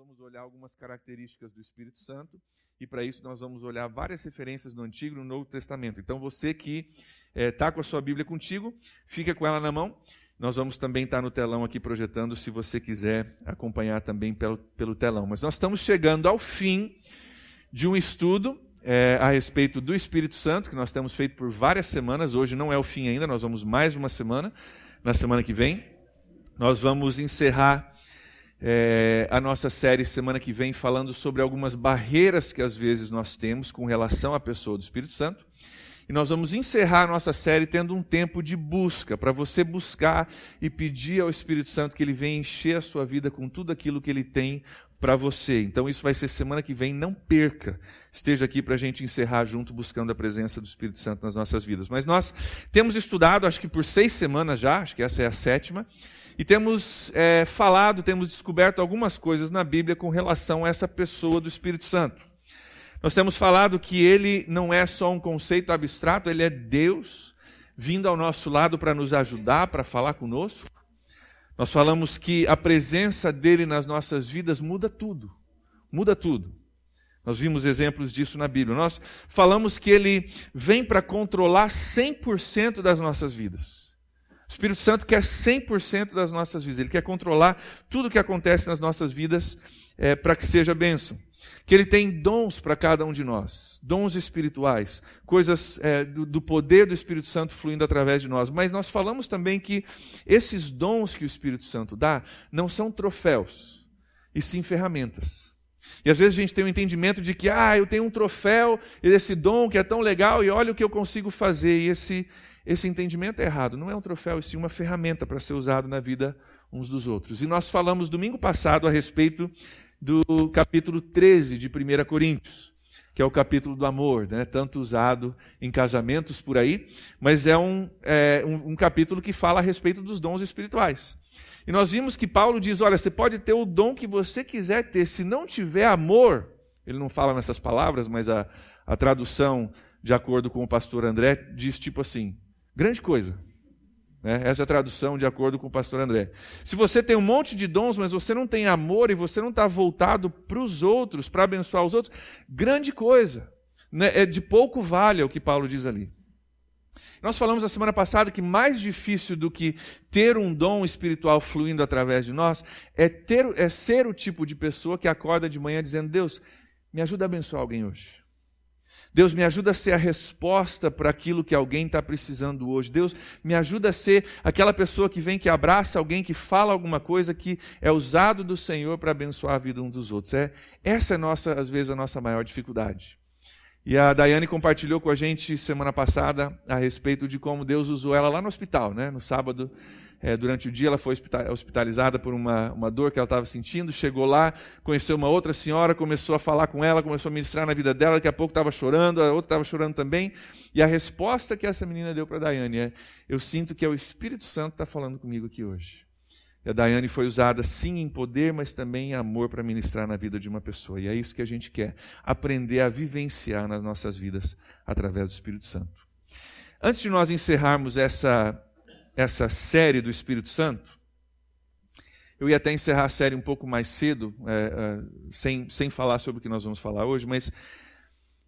vamos olhar algumas características do Espírito Santo e para isso nós vamos olhar várias referências no Antigo e no Novo Testamento. Então você que está eh, com a sua Bíblia contigo, fica com ela na mão. Nós vamos também estar no telão aqui projetando, se você quiser acompanhar também pelo, pelo telão. Mas nós estamos chegando ao fim de um estudo é, a respeito do Espírito Santo, que nós temos feito por várias semanas. Hoje não é o fim ainda, nós vamos mais uma semana, na semana que vem. Nós vamos encerrar é, a nossa série semana que vem falando sobre algumas barreiras que às vezes nós temos com relação à pessoa do Espírito Santo. E nós vamos encerrar a nossa série tendo um tempo de busca, para você buscar e pedir ao Espírito Santo que ele venha encher a sua vida com tudo aquilo que ele tem para você. Então isso vai ser semana que vem, não perca. Esteja aqui para a gente encerrar junto, buscando a presença do Espírito Santo nas nossas vidas. Mas nós temos estudado, acho que por seis semanas já, acho que essa é a sétima, e temos é, falado, temos descoberto algumas coisas na Bíblia com relação a essa pessoa do Espírito Santo. Nós temos falado que ele não é só um conceito abstrato, ele é Deus vindo ao nosso lado para nos ajudar, para falar conosco. Nós falamos que a presença dele nas nossas vidas muda tudo. Muda tudo. Nós vimos exemplos disso na Bíblia. Nós falamos que ele vem para controlar 100% das nossas vidas. O Espírito Santo quer 100% das nossas vidas, ele quer controlar tudo o que acontece nas nossas vidas é, para que seja bênção. Que ele tem dons para cada um de nós, dons espirituais, coisas é, do, do poder do Espírito Santo fluindo através de nós. Mas nós falamos também que esses dons que o Espírito Santo dá não são troféus, e sim ferramentas. E às vezes a gente tem o um entendimento de que, ah, eu tenho um troféu, esse dom que é tão legal, e olha o que eu consigo fazer. E esse, esse entendimento é errado. Não é um troféu, e sim uma ferramenta para ser usado na vida uns dos outros. E nós falamos domingo passado a respeito do capítulo 13 de 1 Coríntios, que é o capítulo do amor, né? tanto usado em casamentos por aí, mas é um, é um, um capítulo que fala a respeito dos dons espirituais. E nós vimos que Paulo diz: olha, você pode ter o dom que você quiser ter, se não tiver amor, ele não fala nessas palavras, mas a, a tradução, de acordo com o pastor André, diz tipo assim: Grande coisa. Né? Essa é a tradução de acordo com o pastor André. Se você tem um monte de dons, mas você não tem amor e você não está voltado para os outros, para abençoar os outros, grande coisa. Né? É de pouco vale é o que Paulo diz ali. Nós falamos a semana passada que mais difícil do que ter um dom espiritual fluindo através de nós é, ter, é ser o tipo de pessoa que acorda de manhã dizendo: Deus, me ajuda a abençoar alguém hoje. Deus me ajuda a ser a resposta para aquilo que alguém está precisando hoje. Deus me ajuda a ser aquela pessoa que vem, que abraça alguém, que fala alguma coisa que é usado do Senhor para abençoar a vida uns dos outros. É, essa é nossa, às vezes, a nossa maior dificuldade. E a Daiane compartilhou com a gente semana passada a respeito de como Deus usou ela lá no hospital, né? No sábado é, durante o dia ela foi hospitalizada por uma, uma dor que ela estava sentindo, chegou lá, conheceu uma outra senhora, começou a falar com ela, começou a ministrar na vida dela, daqui a pouco estava chorando, a outra estava chorando também. E a resposta que essa menina deu para a Daiane é: Eu sinto que é o Espírito Santo que está falando comigo aqui hoje. E a Daiane foi usada sim em poder, mas também em amor para ministrar na vida de uma pessoa. E é isso que a gente quer, aprender a vivenciar nas nossas vidas através do Espírito Santo. Antes de nós encerrarmos essa essa série do Espírito Santo. Eu ia até encerrar a série um pouco mais cedo, é, é, sem, sem falar sobre o que nós vamos falar hoje, mas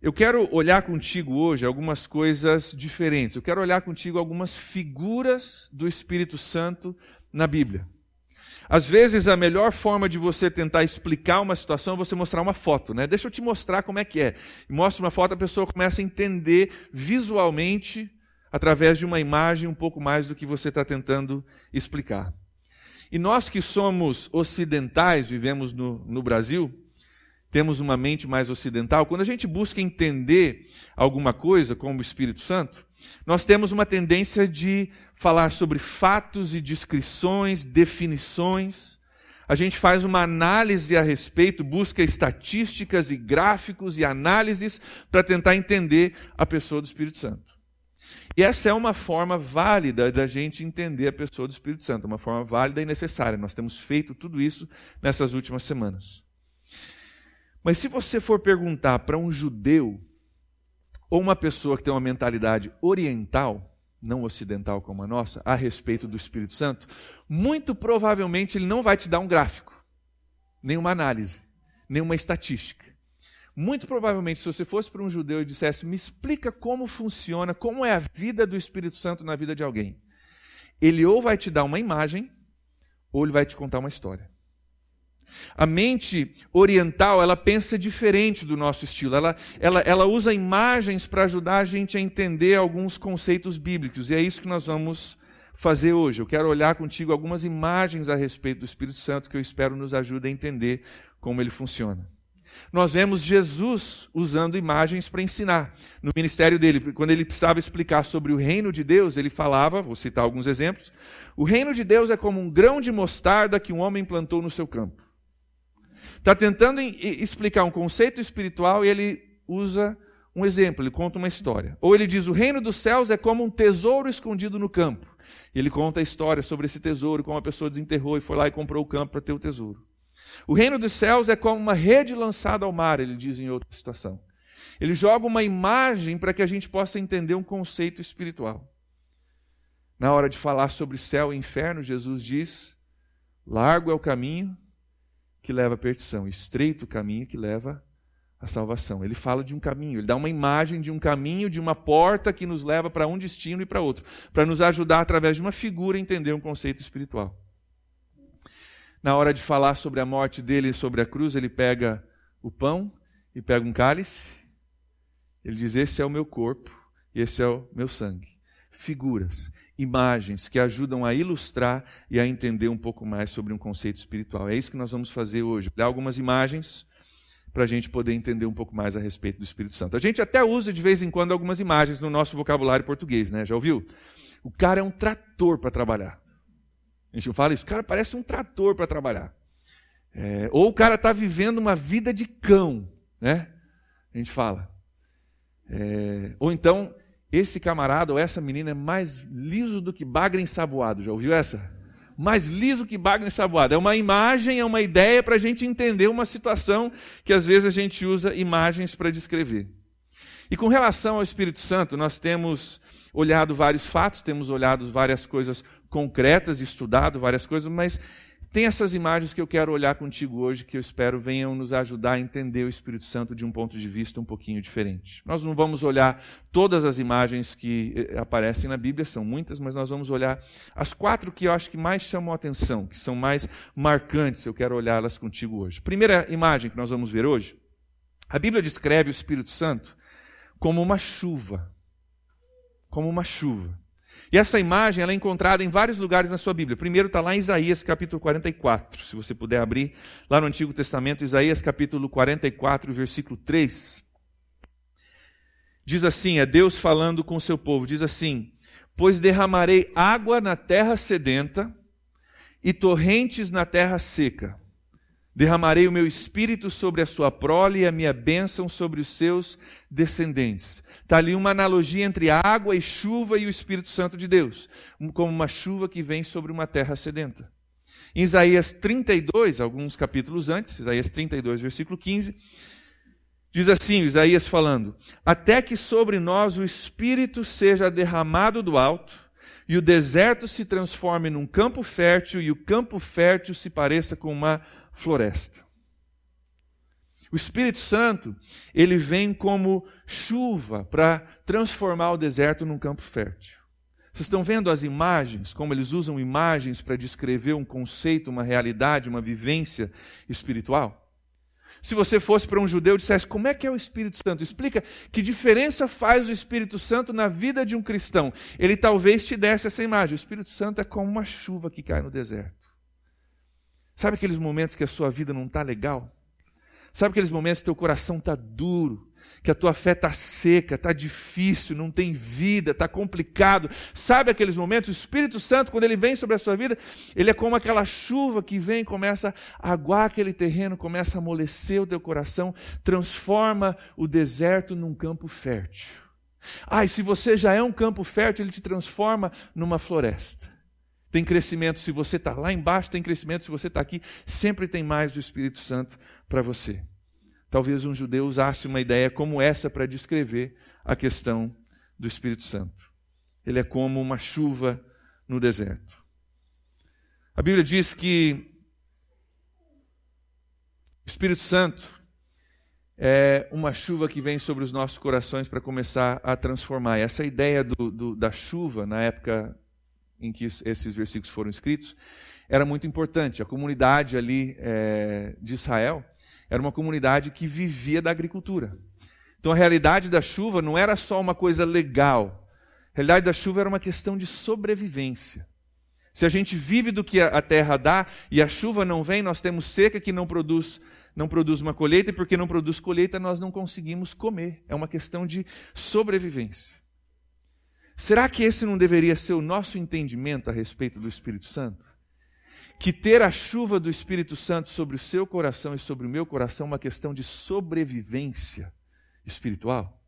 eu quero olhar contigo hoje algumas coisas diferentes. Eu quero olhar contigo algumas figuras do Espírito Santo na Bíblia. Às vezes a melhor forma de você tentar explicar uma situação é você mostrar uma foto, né? Deixa eu te mostrar como é que é. Mostra uma foto, a pessoa começa a entender visualmente através de uma imagem um pouco mais do que você está tentando explicar. E nós que somos ocidentais, vivemos no, no Brasil, temos uma mente mais ocidental, quando a gente busca entender alguma coisa, como o Espírito Santo, nós temos uma tendência de falar sobre fatos e descrições, definições. A gente faz uma análise a respeito, busca estatísticas e gráficos e análises para tentar entender a pessoa do Espírito Santo. E essa é uma forma válida da gente entender a pessoa do Espírito Santo, uma forma válida e necessária. Nós temos feito tudo isso nessas últimas semanas. Mas se você for perguntar para um judeu ou uma pessoa que tem uma mentalidade oriental, não ocidental como a nossa, a respeito do Espírito Santo, muito provavelmente ele não vai te dar um gráfico. nenhuma análise, nenhuma estatística. Muito provavelmente, se você fosse para um judeu e dissesse, me explica como funciona, como é a vida do Espírito Santo na vida de alguém, ele ou vai te dar uma imagem, ou ele vai te contar uma história. A mente oriental, ela pensa diferente do nosso estilo. Ela, ela, ela usa imagens para ajudar a gente a entender alguns conceitos bíblicos. E é isso que nós vamos fazer hoje. Eu quero olhar contigo algumas imagens a respeito do Espírito Santo que eu espero nos ajude a entender como ele funciona. Nós vemos Jesus usando imagens para ensinar. No ministério dele, quando ele precisava explicar sobre o reino de Deus, ele falava, vou citar alguns exemplos: o reino de Deus é como um grão de mostarda que um homem plantou no seu campo. Está tentando explicar um conceito espiritual e ele usa um exemplo, ele conta uma história. Ou ele diz: o reino dos céus é como um tesouro escondido no campo. E ele conta a história sobre esse tesouro, como a pessoa desenterrou e foi lá e comprou o campo para ter o tesouro. O reino dos céus é como uma rede lançada ao mar, ele diz em outra situação. Ele joga uma imagem para que a gente possa entender um conceito espiritual. Na hora de falar sobre céu e inferno, Jesus diz: largo é o caminho que leva à perdição, estreito o caminho que leva à salvação. Ele fala de um caminho, ele dá uma imagem de um caminho, de uma porta que nos leva para um destino e para outro, para nos ajudar através de uma figura a entender um conceito espiritual. Na hora de falar sobre a morte dele sobre a cruz, ele pega o pão e pega um cálice. Ele diz: Esse é o meu corpo e esse é o meu sangue. Figuras, imagens que ajudam a ilustrar e a entender um pouco mais sobre um conceito espiritual. É isso que nós vamos fazer hoje. Dar algumas imagens para a gente poder entender um pouco mais a respeito do Espírito Santo. A gente até usa de vez em quando algumas imagens no nosso vocabulário português, né? Já ouviu? O cara é um trator para trabalhar. A gente fala isso, cara parece um trator para trabalhar. É, ou o cara está vivendo uma vida de cão, né? A gente fala. É, ou então, esse camarada ou essa menina é mais liso do que bagre ensaboado. Já ouviu essa? Mais liso que bagre ensaboado. É uma imagem, é uma ideia para a gente entender uma situação que às vezes a gente usa imagens para descrever. E com relação ao Espírito Santo, nós temos olhado vários fatos, temos olhado várias coisas concretas, estudado várias coisas, mas tem essas imagens que eu quero olhar contigo hoje, que eu espero venham nos ajudar a entender o Espírito Santo de um ponto de vista um pouquinho diferente. Nós não vamos olhar todas as imagens que eh, aparecem na Bíblia, são muitas, mas nós vamos olhar as quatro que eu acho que mais chamam a atenção, que são mais marcantes, eu quero olhá-las contigo hoje. Primeira imagem que nós vamos ver hoje, a Bíblia descreve o Espírito Santo como uma chuva. Como uma chuva. E essa imagem ela é encontrada em vários lugares na sua Bíblia. Primeiro está lá em Isaías capítulo 44. Se você puder abrir lá no Antigo Testamento, Isaías capítulo 44, versículo 3. Diz assim: é Deus falando com o seu povo: diz assim: Pois derramarei água na terra sedenta e torrentes na terra seca. Derramarei o meu espírito sobre a sua prole e a minha bênção sobre os seus descendentes. Está ali uma analogia entre água e chuva e o Espírito Santo de Deus, como uma chuva que vem sobre uma terra sedenta. Em Isaías 32, alguns capítulos antes, Isaías 32, versículo 15, diz assim: Isaías falando: Até que sobre nós o Espírito seja derramado do alto, e o deserto se transforme num campo fértil, e o campo fértil se pareça com uma floresta. O Espírito Santo, ele vem como chuva para transformar o deserto num campo fértil. Vocês estão vendo as imagens, como eles usam imagens para descrever um conceito, uma realidade, uma vivência espiritual? Se você fosse para um judeu e dissesse como é que é o Espírito Santo, explica que diferença faz o Espírito Santo na vida de um cristão. Ele talvez te desse essa imagem. O Espírito Santo é como uma chuva que cai no deserto. Sabe aqueles momentos que a sua vida não está legal? Sabe aqueles momentos que teu coração está duro, que a tua fé está seca, está difícil, não tem vida, está complicado. Sabe aqueles momentos? O Espírito Santo, quando ele vem sobre a sua vida, ele é como aquela chuva que vem, começa a aguar aquele terreno, começa a amolecer o teu coração, transforma o deserto num campo fértil. Ah, e se você já é um campo fértil, ele te transforma numa floresta. Tem crescimento se você está lá embaixo, tem crescimento se você está aqui. Sempre tem mais do Espírito Santo para você. Talvez um judeu usasse uma ideia como essa para descrever a questão do Espírito Santo. Ele é como uma chuva no deserto. A Bíblia diz que Espírito Santo é uma chuva que vem sobre os nossos corações para começar a transformar. E essa ideia do, do, da chuva, na época em que esses versículos foram escritos, era muito importante. A comunidade ali é, de Israel era uma comunidade que vivia da agricultura. Então a realidade da chuva não era só uma coisa legal. A realidade da chuva era uma questão de sobrevivência. Se a gente vive do que a terra dá e a chuva não vem, nós temos seca que não produz não produz uma colheita, e porque não produz colheita, nós não conseguimos comer. É uma questão de sobrevivência. Será que esse não deveria ser o nosso entendimento a respeito do Espírito Santo? Que ter a chuva do Espírito Santo sobre o seu coração e sobre o meu coração é uma questão de sobrevivência espiritual?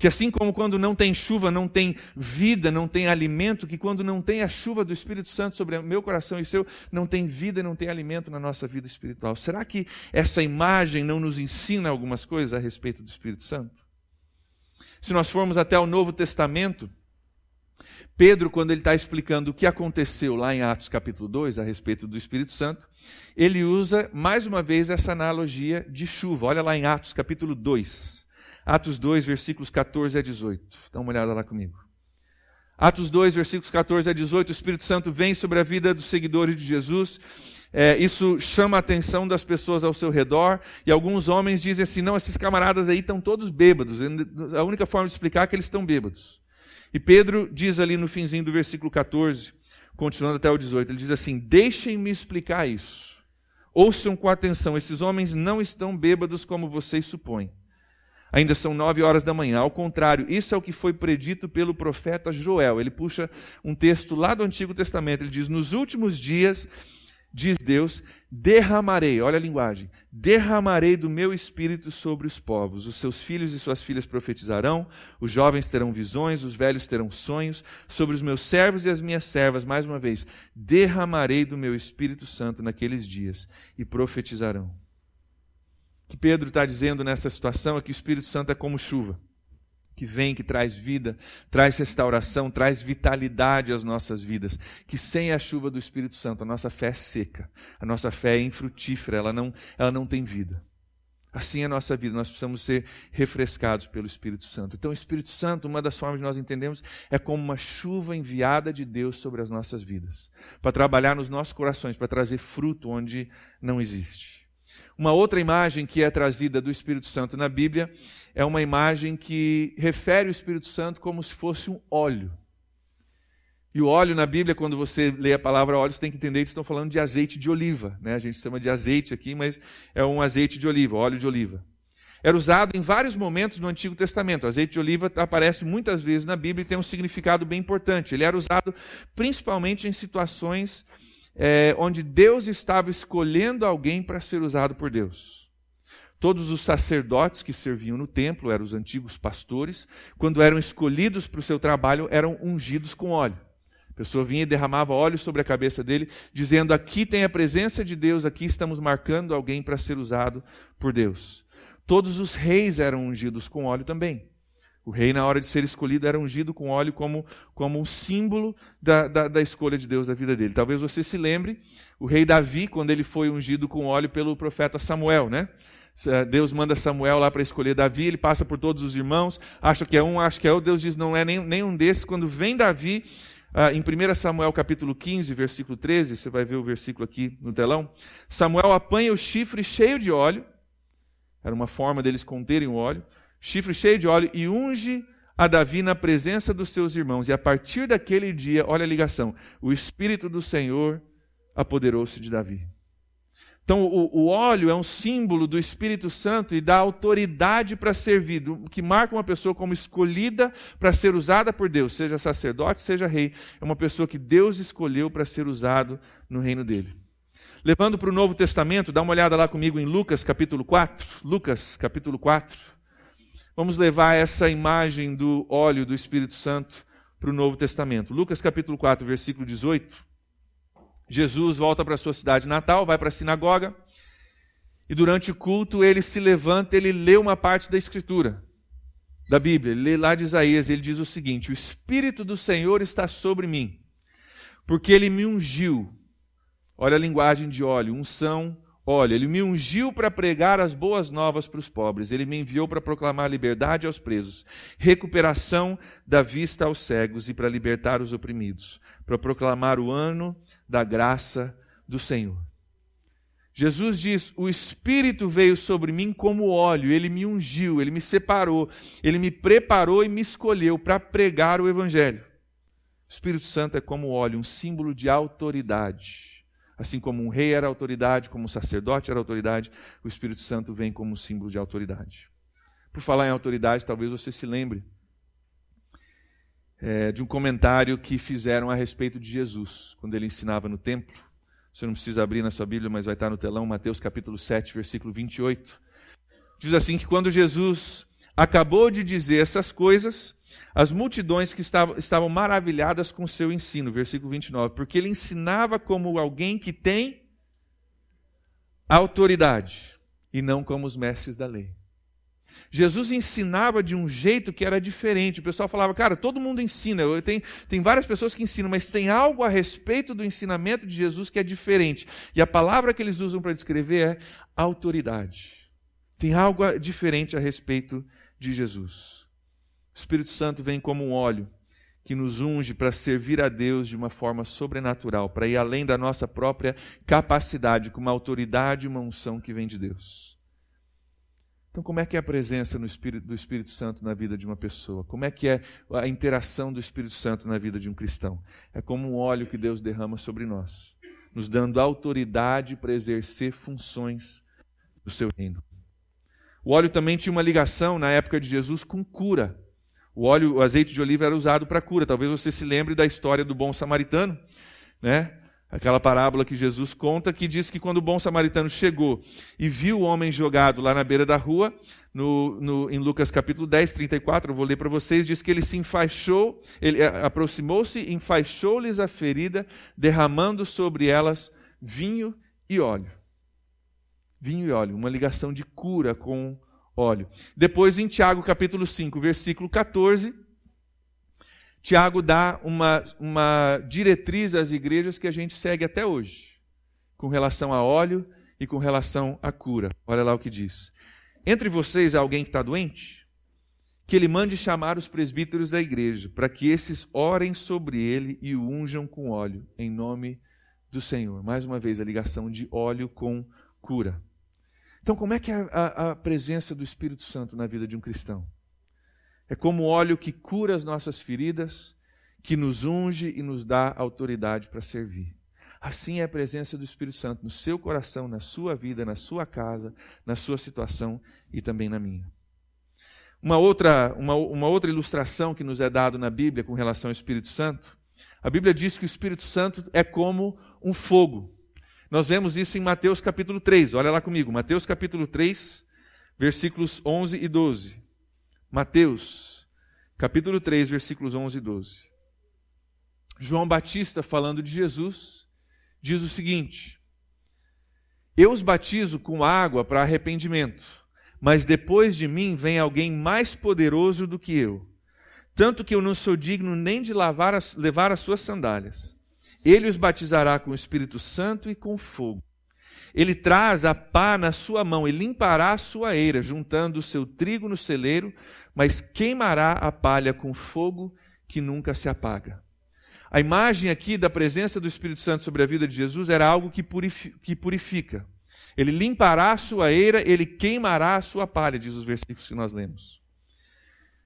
Que assim como quando não tem chuva, não tem vida, não tem alimento, que quando não tem a chuva do Espírito Santo sobre o meu coração e seu, não tem vida não tem alimento na nossa vida espiritual. Será que essa imagem não nos ensina algumas coisas a respeito do Espírito Santo? Se nós formos até o Novo Testamento, Pedro, quando ele está explicando o que aconteceu lá em Atos capítulo 2 a respeito do Espírito Santo, ele usa mais uma vez essa analogia de chuva. Olha lá em Atos capítulo 2. Atos 2, versículos 14 a 18. Dá uma olhada lá comigo. Atos 2, versículos 14 a 18. O Espírito Santo vem sobre a vida dos seguidores de Jesus. É, isso chama a atenção das pessoas ao seu redor. E alguns homens dizem assim: não, esses camaradas aí estão todos bêbados. A única forma de explicar é que eles estão bêbados. E Pedro diz ali no finzinho do versículo 14, continuando até o 18, ele diz assim: Deixem-me explicar isso. Ouçam com atenção, esses homens não estão bêbados como vocês supõem. Ainda são nove horas da manhã. Ao contrário, isso é o que foi predito pelo profeta Joel. Ele puxa um texto lá do Antigo Testamento. Ele diz: Nos últimos dias, diz Deus, derramarei, olha a linguagem, derramarei do meu espírito sobre os povos. Os seus filhos e suas filhas profetizarão, os jovens terão visões, os velhos terão sonhos. Sobre os meus servos e as minhas servas, mais uma vez, derramarei do meu Espírito Santo naqueles dias e profetizarão que Pedro está dizendo nessa situação é que o Espírito Santo é como chuva, que vem, que traz vida, traz restauração, traz vitalidade às nossas vidas. Que sem a chuva do Espírito Santo a nossa fé é seca, a nossa fé é infrutífera, ela não, ela não tem vida. Assim é a nossa vida, nós precisamos ser refrescados pelo Espírito Santo. Então, o Espírito Santo, uma das formas de nós entendemos, é como uma chuva enviada de Deus sobre as nossas vidas, para trabalhar nos nossos corações, para trazer fruto onde não existe. Uma outra imagem que é trazida do Espírito Santo na Bíblia é uma imagem que refere o Espírito Santo como se fosse um óleo. E o óleo na Bíblia, quando você lê a palavra óleo, você tem que entender que estão falando de azeite de oliva. Né? A gente chama de azeite aqui, mas é um azeite de oliva, óleo de oliva. Era usado em vários momentos no Antigo Testamento. O azeite de oliva aparece muitas vezes na Bíblia e tem um significado bem importante. Ele era usado principalmente em situações é, onde Deus estava escolhendo alguém para ser usado por Deus. Todos os sacerdotes que serviam no templo, eram os antigos pastores, quando eram escolhidos para o seu trabalho, eram ungidos com óleo. A pessoa vinha e derramava óleo sobre a cabeça dele, dizendo: Aqui tem a presença de Deus, aqui estamos marcando alguém para ser usado por Deus. Todos os reis eram ungidos com óleo também. O rei, na hora de ser escolhido, era ungido com óleo como, como um símbolo da, da, da, escolha de Deus da vida dele. Talvez você se lembre, o rei Davi, quando ele foi ungido com óleo pelo profeta Samuel, né? Deus manda Samuel lá para escolher Davi, ele passa por todos os irmãos, acha que é um, acha que é outro. Deus diz, não é nem, nenhum desses. Quando vem Davi, ah, em 1 Samuel capítulo 15, versículo 13, você vai ver o versículo aqui no telão. Samuel apanha o chifre cheio de óleo, era uma forma deles conterem o óleo chifre cheio de óleo, e unge a Davi na presença dos seus irmãos. E a partir daquele dia, olha a ligação: o Espírito do Senhor apoderou-se de Davi. Então, o, o, óleo é um símbolo do Espírito Santo e da autoridade para servir, que marca uma pessoa como escolhida para ser usada por Deus, seja sacerdote, seja rei. É uma pessoa que Deus escolheu para ser usado no reino dele. Levando para o Novo Testamento, dá uma olhada lá comigo em Lucas capítulo 4. Lucas capítulo 4. Vamos levar essa imagem do óleo do Espírito Santo para o Novo Testamento. Lucas capítulo 4, versículo 18. Jesus volta para a sua cidade natal, vai para a sinagoga, e durante o culto ele se levanta, ele lê uma parte da Escritura, da Bíblia. Ele lê lá de Isaías, ele diz o seguinte: O Espírito do Senhor está sobre mim, porque ele me ungiu. Olha a linguagem de óleo, unção, óleo. Ele me ungiu para pregar as boas novas para os pobres. Ele me enviou para proclamar liberdade aos presos, recuperação da vista aos cegos e para libertar os oprimidos, para proclamar o ano da graça do Senhor. Jesus diz: O Espírito veio sobre mim como óleo, ele me ungiu, ele me separou, ele me preparou e me escolheu para pregar o Evangelho. O Espírito Santo é como óleo, um símbolo de autoridade. Assim como um rei era autoridade, como um sacerdote era autoridade, o Espírito Santo vem como símbolo de autoridade. Por falar em autoridade, talvez você se lembre é, de um comentário que fizeram a respeito de Jesus, quando ele ensinava no templo. Você não precisa abrir na sua Bíblia, mas vai estar no telão, Mateus capítulo 7, versículo 28. Diz assim que quando Jesus acabou de dizer essas coisas, as multidões que estavam, estavam maravilhadas com o seu ensino, versículo 29, porque ele ensinava como alguém que tem autoridade e não como os mestres da lei. Jesus ensinava de um jeito que era diferente. O pessoal falava, cara, todo mundo ensina. Tem, tem várias pessoas que ensinam, mas tem algo a respeito do ensinamento de Jesus que é diferente. E a palavra que eles usam para descrever é autoridade. Tem algo diferente a respeito de Jesus. O Espírito Santo vem como um óleo que nos unge para servir a Deus de uma forma sobrenatural, para ir além da nossa própria capacidade, com uma autoridade e uma unção que vem de Deus. Então, como é que é a presença Espírito, do Espírito Santo na vida de uma pessoa? Como é que é a interação do Espírito Santo na vida de um cristão? É como um óleo que Deus derrama sobre nós, nos dando autoridade para exercer funções do seu reino. O óleo também tinha uma ligação na época de Jesus com cura. O óleo, o azeite de oliva era usado para cura. Talvez você se lembre da história do bom samaritano, né? Aquela parábola que Jesus conta, que diz que quando o bom samaritano chegou e viu o homem jogado lá na beira da rua, no, no, em Lucas capítulo 10, 34, eu vou ler para vocês, diz que ele se enfaixou, ele eh, aproximou-se, enfaixou-lhes a ferida, derramando sobre elas vinho e óleo. Vinho e óleo, uma ligação de cura com óleo. Depois, em Tiago capítulo 5, versículo 14, Tiago dá uma, uma diretriz às igrejas que a gente segue até hoje, com relação a óleo e com relação à cura. Olha lá o que diz. Entre vocês há alguém que está doente? Que ele mande chamar os presbíteros da igreja, para que esses orem sobre ele e o unjam com óleo, em nome do Senhor. Mais uma vez, a ligação de óleo com cura. Então, como é que é a, a presença do Espírito Santo na vida de um cristão? É como óleo que cura as nossas feridas, que nos unge e nos dá autoridade para servir. Assim é a presença do Espírito Santo no seu coração, na sua vida, na sua casa, na sua situação e também na minha. Uma outra, uma, uma outra ilustração que nos é dado na Bíblia com relação ao Espírito Santo, a Bíblia diz que o Espírito Santo é como um fogo. Nós vemos isso em Mateus capítulo 3. Olha lá comigo, Mateus capítulo 3, versículos 11 e 12. Mateus, capítulo 3, versículos 11 e 12. João Batista, falando de Jesus, diz o seguinte: Eu os batizo com água para arrependimento, mas depois de mim vem alguém mais poderoso do que eu, tanto que eu não sou digno nem de lavar as, levar as suas sandálias. Ele os batizará com o Espírito Santo e com fogo. Ele traz a pá na sua mão e limpará a sua eira, juntando o seu trigo no celeiro, mas queimará a palha com fogo que nunca se apaga. A imagem aqui da presença do Espírito Santo sobre a vida de Jesus era algo que purifica. Ele limpará a sua eira, ele queimará a sua palha, diz os versículos que nós lemos.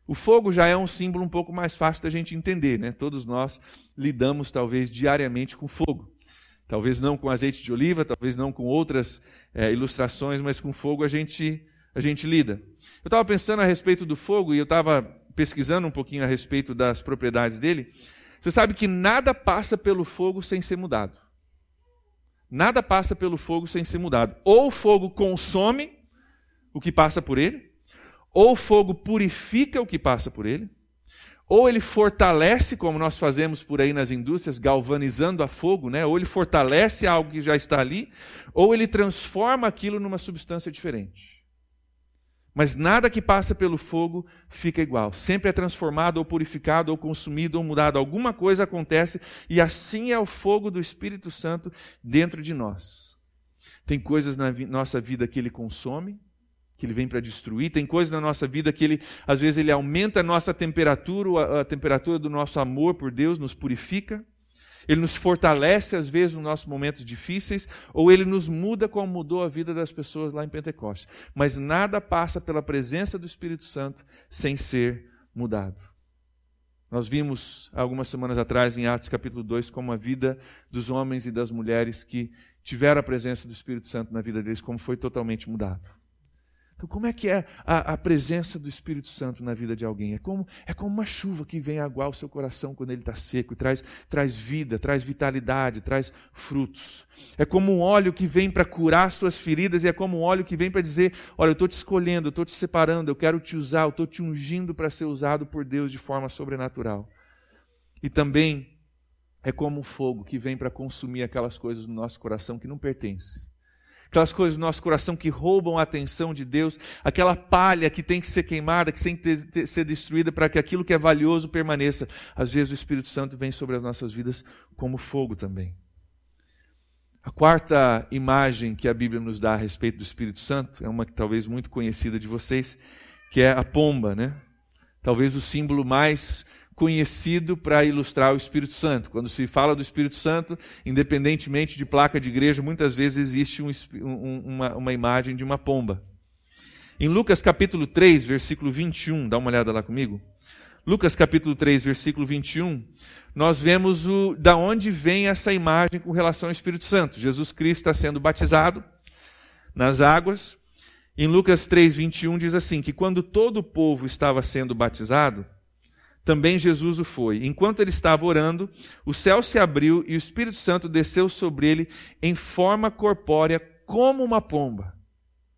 O fogo já é um símbolo um pouco mais fácil da gente entender, né? Todos nós lidamos talvez diariamente com fogo. Talvez não com azeite de oliva, talvez não com outras é, ilustrações, mas com fogo a gente a gente lida. Eu estava pensando a respeito do fogo e eu estava pesquisando um pouquinho a respeito das propriedades dele. Você sabe que nada passa pelo fogo sem ser mudado. Nada passa pelo fogo sem ser mudado. Ou o fogo consome o que passa por ele, ou o fogo purifica o que passa por ele, ou ele fortalece, como nós fazemos por aí nas indústrias, galvanizando a fogo, né? ou ele fortalece algo que já está ali, ou ele transforma aquilo numa substância diferente. Mas nada que passa pelo fogo fica igual. Sempre é transformado, ou purificado, ou consumido, ou mudado. Alguma coisa acontece, e assim é o fogo do Espírito Santo dentro de nós. Tem coisas na nossa vida que ele consome, que ele vem para destruir. Tem coisas na nossa vida que ele, às vezes, ele aumenta a nossa temperatura, a, temperatura do nosso amor por Deus, nos purifica. Ele nos fortalece, às vezes, nos nossos momentos difíceis, ou ele nos muda como mudou a vida das pessoas lá em Pentecostes. Mas nada passa pela presença do Espírito Santo sem ser mudado. Nós vimos algumas semanas atrás, em Atos capítulo 2, como a vida dos homens e das mulheres que tiveram a presença do Espírito Santo na vida deles, como foi totalmente mudado. Então, como é que é a, a, presença do Espírito Santo na vida de alguém? É como, é como uma chuva que vem aguar o seu coração quando ele está seco e traz, traz vida, traz vitalidade, traz frutos. É como um óleo que vem para curar suas feridas e é como um óleo que vem para dizer: Olha, eu estou te escolhendo, eu estou te separando, eu quero te usar, eu estou te ungindo para ser usado por Deus de forma sobrenatural. E também é como um fogo que vem para consumir aquelas coisas no nosso coração que não pertencem aquelas coisas no nosso coração que roubam a atenção de Deus, aquela palha que tem que ser queimada, que tem que ser destruída para que aquilo que é valioso permaneça. Às vezes o Espírito Santo vem sobre as nossas vidas como fogo também. A quarta imagem que a Bíblia nos dá a respeito do Espírito Santo é uma que talvez muito conhecida de vocês, que é a pomba, né? Talvez o símbolo mais conhecido para ilustrar o Espírito Santo. Quando se fala do Espírito Santo, independentemente de placa de igreja, muitas vezes existe um, um, uma, uma imagem de uma pomba. Em Lucas capítulo 3, versículo 21, dá uma olhada lá comigo. Lucas capítulo 3, versículo 21, nós vemos o, da onde vem essa imagem com relação ao Espírito Santo. Jesus Cristo está sendo batizado nas águas. Em Lucas 3, 21 diz assim: que quando todo o povo estava sendo batizado, também Jesus o foi. Enquanto ele estava orando, o céu se abriu e o Espírito Santo desceu sobre ele em forma corpórea, como uma pomba.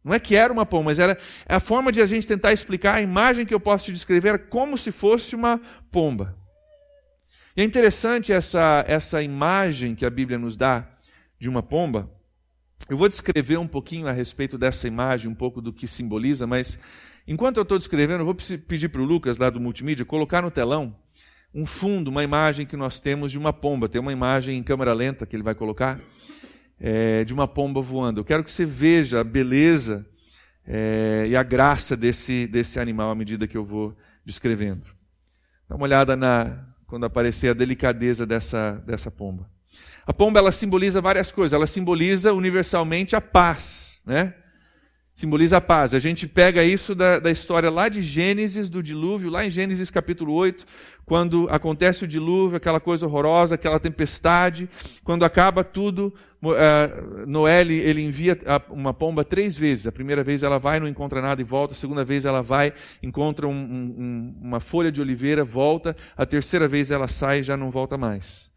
Não é que era uma pomba, mas era a forma de a gente tentar explicar a imagem que eu posso te descrever era como se fosse uma pomba. E é interessante essa, essa imagem que a Bíblia nos dá de uma pomba. Eu vou descrever um pouquinho a respeito dessa imagem, um pouco do que simboliza, mas Enquanto eu estou descrevendo, eu vou pedir para o Lucas, lá do multimídia, colocar no telão um fundo, uma imagem que nós temos de uma pomba. Tem uma imagem em câmera lenta que ele vai colocar, é, de uma pomba voando. Eu quero que você veja a beleza é, e a graça desse, desse animal à medida que eu vou descrevendo. Dá uma olhada na, quando aparecer a delicadeza dessa, dessa pomba. A pomba ela simboliza várias coisas. Ela simboliza universalmente a paz, né? Simboliza a paz. A gente pega isso da, da, história lá de Gênesis, do dilúvio, lá em Gênesis capítulo 8, quando acontece o dilúvio, aquela coisa horrorosa, aquela tempestade, quando acaba tudo, uh, Noé ele envia uma pomba três vezes. A primeira vez ela vai, não encontra nada e volta. A segunda vez ela vai, encontra um, um, uma folha de oliveira, volta. A terceira vez ela sai e já não volta mais.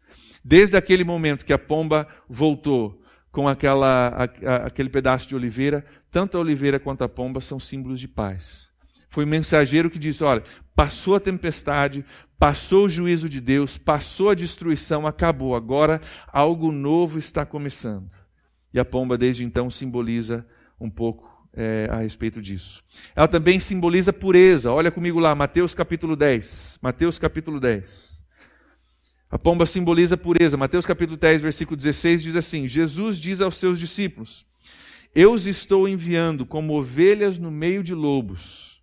Desde aquele momento que a pomba voltou, com aquela, a, a, aquele pedaço de oliveira, tanto a oliveira quanto a pomba são símbolos de paz. Foi o mensageiro que disse: olha, passou a tempestade, passou o juízo de Deus, passou a destruição, acabou. Agora algo novo está começando. E a pomba, desde então, simboliza um pouco é, a respeito disso. Ela também simboliza pureza. Olha comigo lá, Mateus capítulo 10. Mateus capítulo 10. A pomba simboliza pureza. Mateus capítulo 10, versículo 16 diz assim: Jesus diz aos seus discípulos: Eu os estou enviando como ovelhas no meio de lobos.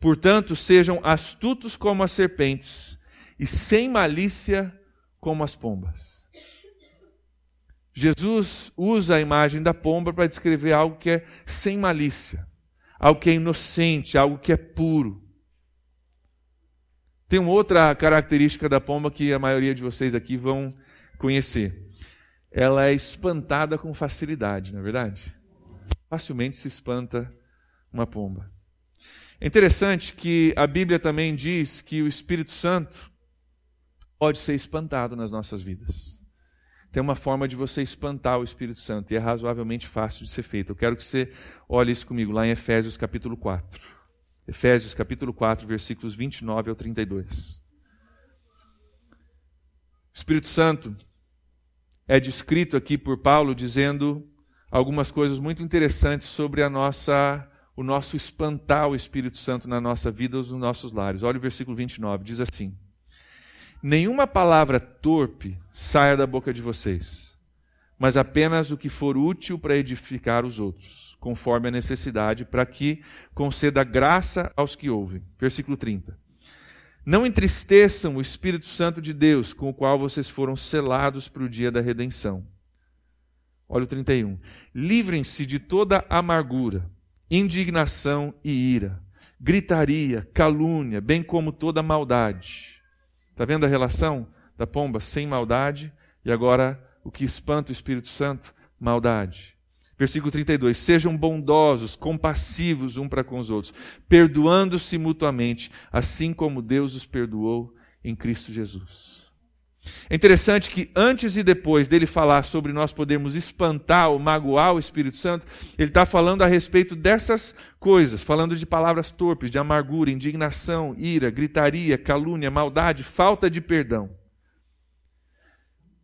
Portanto, sejam astutos como as serpentes e sem malícia como as pombas. Jesus usa a imagem da pomba para descrever algo que é sem malícia, algo que é inocente, algo que é puro. Tem uma outra característica da pomba que a maioria de vocês aqui vão conhecer. Ela é espantada com facilidade, não é verdade? Facilmente se espanta uma pomba. É interessante que a Bíblia também diz que o Espírito Santo pode ser espantado nas nossas vidas. Tem uma forma de você espantar o Espírito Santo e é razoavelmente fácil de ser feito. Eu quero que você olhe isso comigo lá em Efésios capítulo 4. Efésios capítulo 4, versículos 29 ao 32. O Espírito Santo é descrito aqui por Paulo dizendo algumas coisas muito interessantes sobre a nossa o nosso espantar o Espírito Santo na nossa vida, nos nossos lares. Olha o versículo 29, diz assim: Nenhuma palavra torpe saia da boca de vocês, mas apenas o que for útil para edificar os outros, conforme a necessidade, para que conceda graça aos que ouvem. Versículo 30. Não entristeçam o Espírito Santo de Deus, com o qual vocês foram selados para o dia da redenção. Olha o 31. Livrem-se de toda amargura, indignação e ira, gritaria, calúnia, bem como toda maldade. Está vendo a relação da pomba sem maldade e agora o que espanta o Espírito Santo? Maldade. Versículo 32: Sejam bondosos, compassivos um para com os outros, perdoando-se mutuamente, assim como Deus os perdoou em Cristo Jesus. É interessante que antes e depois dele falar sobre nós podermos espantar ou magoar o Espírito Santo, ele está falando a respeito dessas coisas, falando de palavras torpes, de amargura, indignação, ira, gritaria, calúnia, maldade, falta de perdão.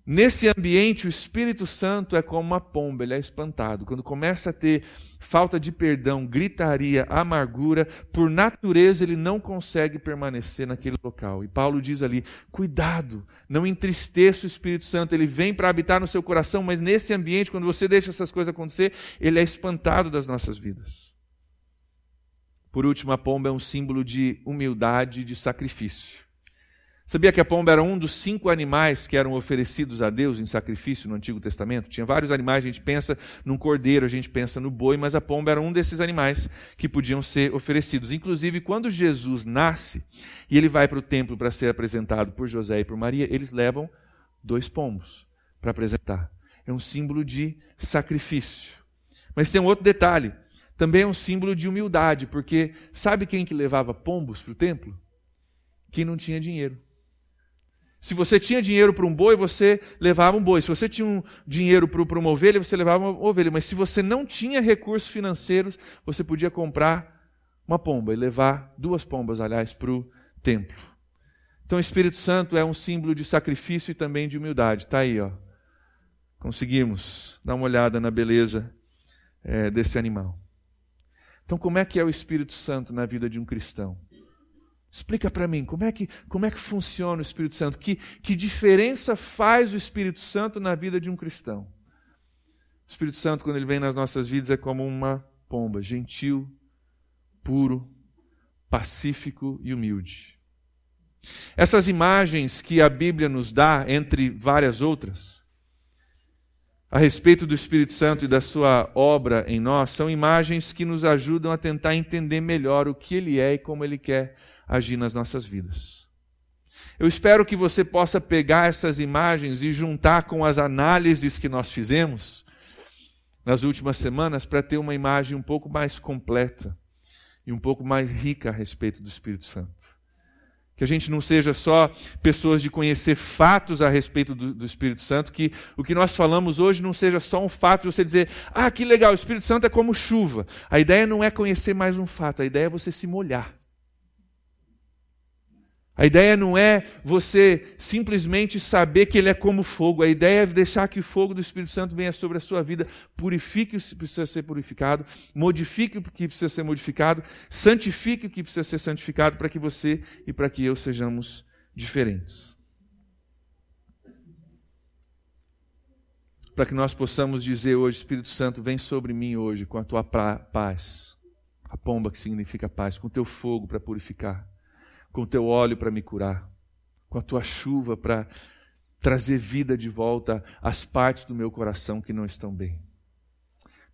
Nesse ambiente, o Espírito Santo é como uma pomba, ele é espantado. Quando começa a ter falta de perdão, gritaria, amargura, por natureza ele não consegue permanecer naquele local. E Paulo diz ali: cuidado, não entristeça o Espírito Santo, ele vem para habitar no seu coração, mas nesse ambiente, quando você deixa essas coisas acontecer, ele é espantado das nossas vidas. Por último, a pomba é um símbolo de humildade e de sacrifício. Sabia que a pomba era um dos cinco animais que eram oferecidos a Deus em sacrifício no Antigo Testamento? Tinha vários animais, a gente pensa num cordeiro, a gente pensa no boi, mas a pomba era um desses animais que podiam ser oferecidos. Inclusive, quando Jesus nasce e ele vai para o templo para ser apresentado por José e por Maria, eles levam dois pombos para apresentar. É um símbolo de sacrifício. Mas tem um outro detalhe, também é um símbolo de humildade, porque sabe quem que levava pombos para o templo? Quem não tinha dinheiro. Se você tinha dinheiro para um boi, você levava um boi. Se você tinha um dinheiro para uma ovelha, você levava uma ovelha. Mas se você não tinha recursos financeiros, você podia comprar uma pomba e levar duas pombas, aliás, para o templo. Então o Espírito Santo é um símbolo de sacrifício e também de humildade. Está aí, ó. Conseguimos dar uma olhada na beleza é, desse animal. Então, como é que é o Espírito Santo na vida de um cristão? Explica para mim, como é, que, como é que funciona o Espírito Santo? Que, que diferença faz o Espírito Santo na vida de um cristão? O Espírito Santo, quando ele vem nas nossas vidas, é como uma pomba, gentil, puro, pacífico e humilde. Essas imagens que a Bíblia nos dá, entre várias outras, a respeito do Espírito Santo e da sua obra em nós, são imagens que nos ajudam a tentar entender melhor o que ele é e como ele quer agir nas nossas vidas. Eu espero que você possa pegar essas imagens e juntar com as análises que nós fizemos nas últimas semanas para ter uma imagem um pouco mais completa e um pouco mais rica a respeito do Espírito Santo. Que a gente não seja só pessoas de conhecer fatos a respeito do, do, Espírito Santo, que o que nós falamos hoje não seja só um fato de você dizer, ah, que legal, o Espírito Santo é como chuva. A ideia não é conhecer mais um fato, a ideia é você se molhar. A ideia não é você simplesmente saber que ele é como fogo. A ideia é deixar que o fogo do Espírito Santo venha sobre a sua vida, purifique o que precisa ser purificado, modifique o que precisa ser modificado, santifique o que precisa ser santificado para que você e para que eu sejamos diferentes. Para que nós possamos dizer hoje, Espírito Santo, vem sobre mim hoje com a tua paz, a pomba que significa paz, com o teu fogo para purificar com o teu óleo para me curar, com a tua chuva para trazer vida de volta às partes do meu coração que não estão bem.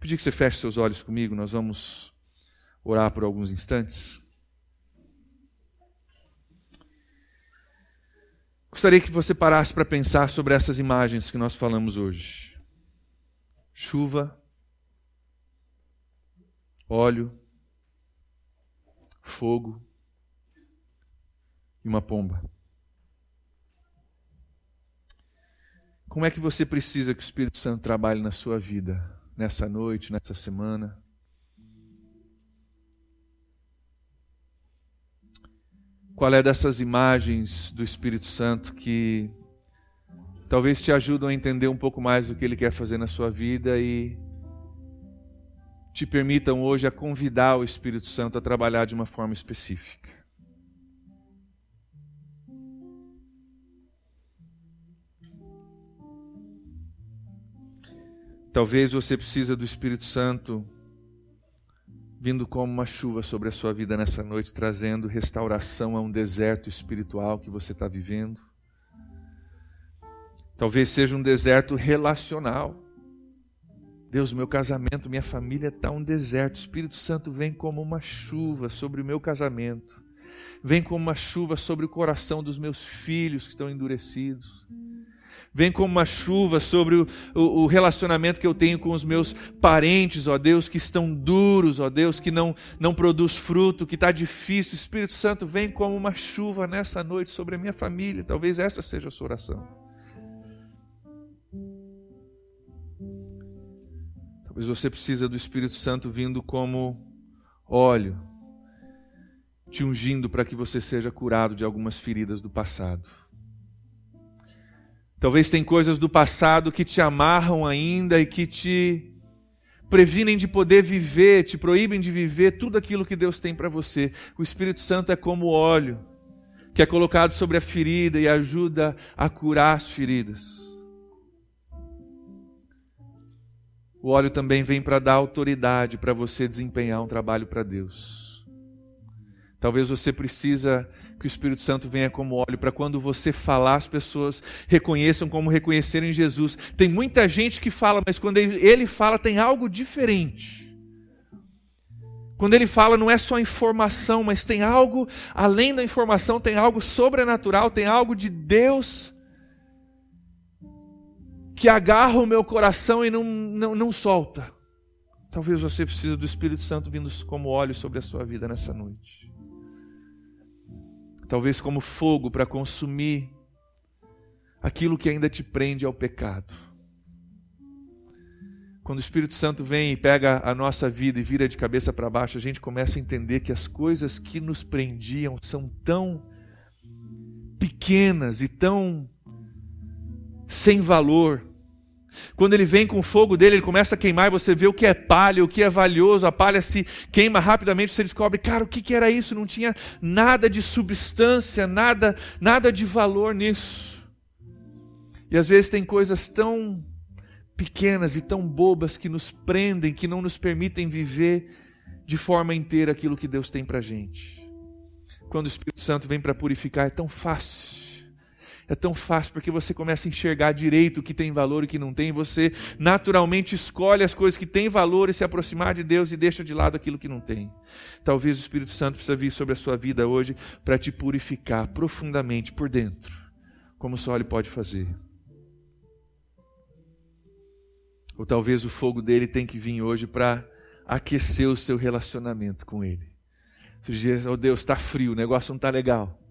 Pedir que você feche seus olhos comigo, nós vamos orar por alguns instantes. Gostaria que você parasse para pensar sobre essas imagens que nós falamos hoje: chuva, óleo, fogo e uma pomba. Como é que você precisa que o Espírito Santo trabalhe na sua vida, nessa noite, nessa semana? Qual é dessas imagens do Espírito Santo que talvez te ajudam a entender um pouco mais o que ele quer fazer na sua vida e te permitam hoje a convidar o Espírito Santo a trabalhar de uma forma específica? Talvez você precisa do Espírito Santo vindo como uma chuva sobre a sua vida nessa noite, trazendo restauração a um deserto espiritual que você está vivendo. Talvez seja um deserto relacional. Deus, meu casamento, minha família está um deserto. O Espírito Santo vem como uma chuva sobre o meu casamento. Vem como uma chuva sobre o coração dos meus filhos que estão endurecidos. Vem como uma chuva sobre o, o, o, relacionamento que eu tenho com os meus parentes, ó Deus, que estão duros, ó Deus, que não, não produz fruto, que está difícil. Espírito Santo, vem como uma chuva nessa noite sobre a minha família. Talvez essa seja a sua oração. Talvez você precisa do Espírito Santo vindo como óleo, te ungindo para que você seja curado de algumas feridas do passado. Talvez tem coisas do passado que te amarram ainda e que te previnem de poder viver, te proíbem de viver tudo aquilo que Deus tem para você. O Espírito Santo é como óleo que é colocado sobre a ferida e ajuda a curar as feridas. O óleo também vem para dar autoridade para você desempenhar um trabalho para Deus. Talvez você precisa que o Espírito Santo venha como óleo para quando você falar as pessoas reconheçam como reconheceram em Jesus. Tem muita gente que fala, mas quando ele fala tem algo diferente. Quando ele fala não é só informação, mas tem algo além da informação, tem algo sobrenatural, tem algo de Deus que agarra o meu coração e não, não, não solta. Talvez você precise do Espírito Santo vindo como óleo sobre a sua vida nessa noite. Talvez como fogo para consumir aquilo que ainda te prende ao pecado. Quando o Espírito Santo vem e pega a nossa vida e vira de cabeça para baixo, a gente começa a entender que as coisas que nos prendiam são tão pequenas e tão sem valor quando ele vem com o fogo dele, ele começa a queimar e você vê o que é palha, o que é valioso, a palha se queima rapidamente, você descobre, cara, o que, que era isso? Não tinha nada de substância, nada, nada de valor nisso. E às vezes tem coisas tão pequenas e tão bobas que nos prendem, que não nos permitem viver de forma inteira aquilo que Deus tem para gente. Quando o Espírito Santo vem para purificar, é tão fácil é tão fácil porque você começa a enxergar direito o que tem valor e o que não tem. Você naturalmente escolhe as coisas que têm valor e se aproximar de Deus e deixa de lado aquilo que não tem. Talvez o Espírito Santo precisa vir sobre a sua vida hoje para te purificar profundamente por dentro, como só Ele pode fazer. Ou talvez o fogo dele tem que vir hoje para aquecer o seu relacionamento com Ele. Você diz, oh Deus, está frio, o negócio não está legal.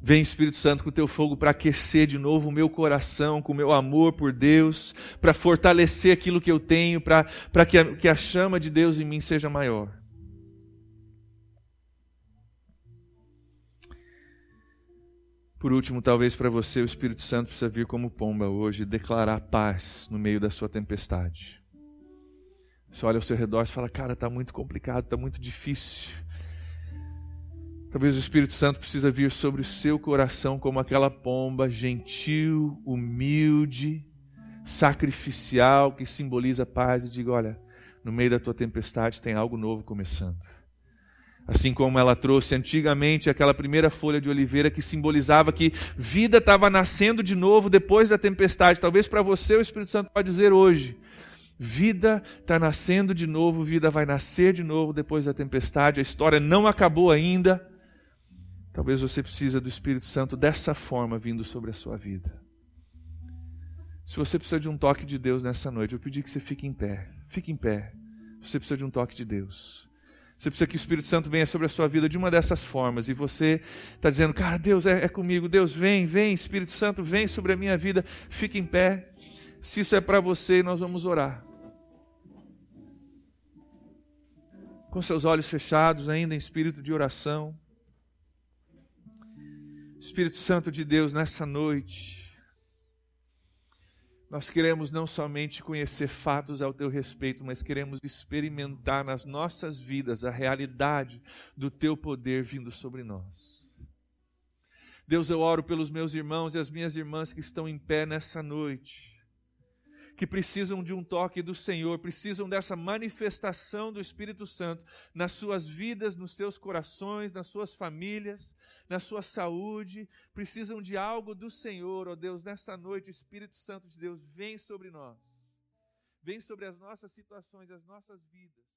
Vem Espírito Santo com o teu fogo para aquecer de novo o meu coração, com o meu amor por Deus, para fortalecer aquilo que eu tenho, para que, a, que a chama de Deus em mim seja maior. Por último, talvez para você o Espírito Santo precisa vir como pomba hoje e declarar paz no meio da sua tempestade. Você olha ao seu redor e fala: Cara, está muito complicado, está muito difícil. Talvez o Espírito Santo precisa vir sobre o seu coração como aquela pomba gentil, humilde, sacrificial que simboliza paz e diga: olha, no meio da tua tempestade tem algo novo começando. Assim como ela trouxe antigamente aquela primeira folha de oliveira que simbolizava que vida estava nascendo de novo depois da tempestade. Talvez para você o Espírito Santo pode dizer hoje: vida está nascendo de novo, vida vai nascer de novo depois da tempestade. A história não acabou ainda. Talvez você precisa do Espírito Santo dessa forma vindo sobre a sua vida. Se você precisa de um toque de Deus nessa noite, eu pedi que você fique em pé. Fique em pé. Você precisa de um toque de Deus. Você precisa que o Espírito Santo venha sobre a sua vida de uma dessas formas. E você está dizendo, cara, Deus é, é, comigo. Deus vem, vem, Espírito Santo vem sobre a minha vida. Fique em pé. Se isso é para você, nós vamos orar. Com seus olhos fechados, ainda em espírito de oração. Espírito Santo de Deus, nessa noite, nós queremos não somente conhecer fatos ao teu respeito, mas queremos experimentar nas nossas vidas a realidade do teu poder vindo sobre nós. Deus, eu oro pelos meus irmãos e as minhas irmãs que estão em pé nessa noite que precisam de um toque do Senhor, precisam dessa manifestação do Espírito Santo nas suas vidas, nos seus corações, nas suas famílias, na sua saúde, precisam de algo do Senhor, ó Deus, nessa noite, o Espírito Santo de Deus vem sobre nós, vem sobre as nossas situações, as nossas vidas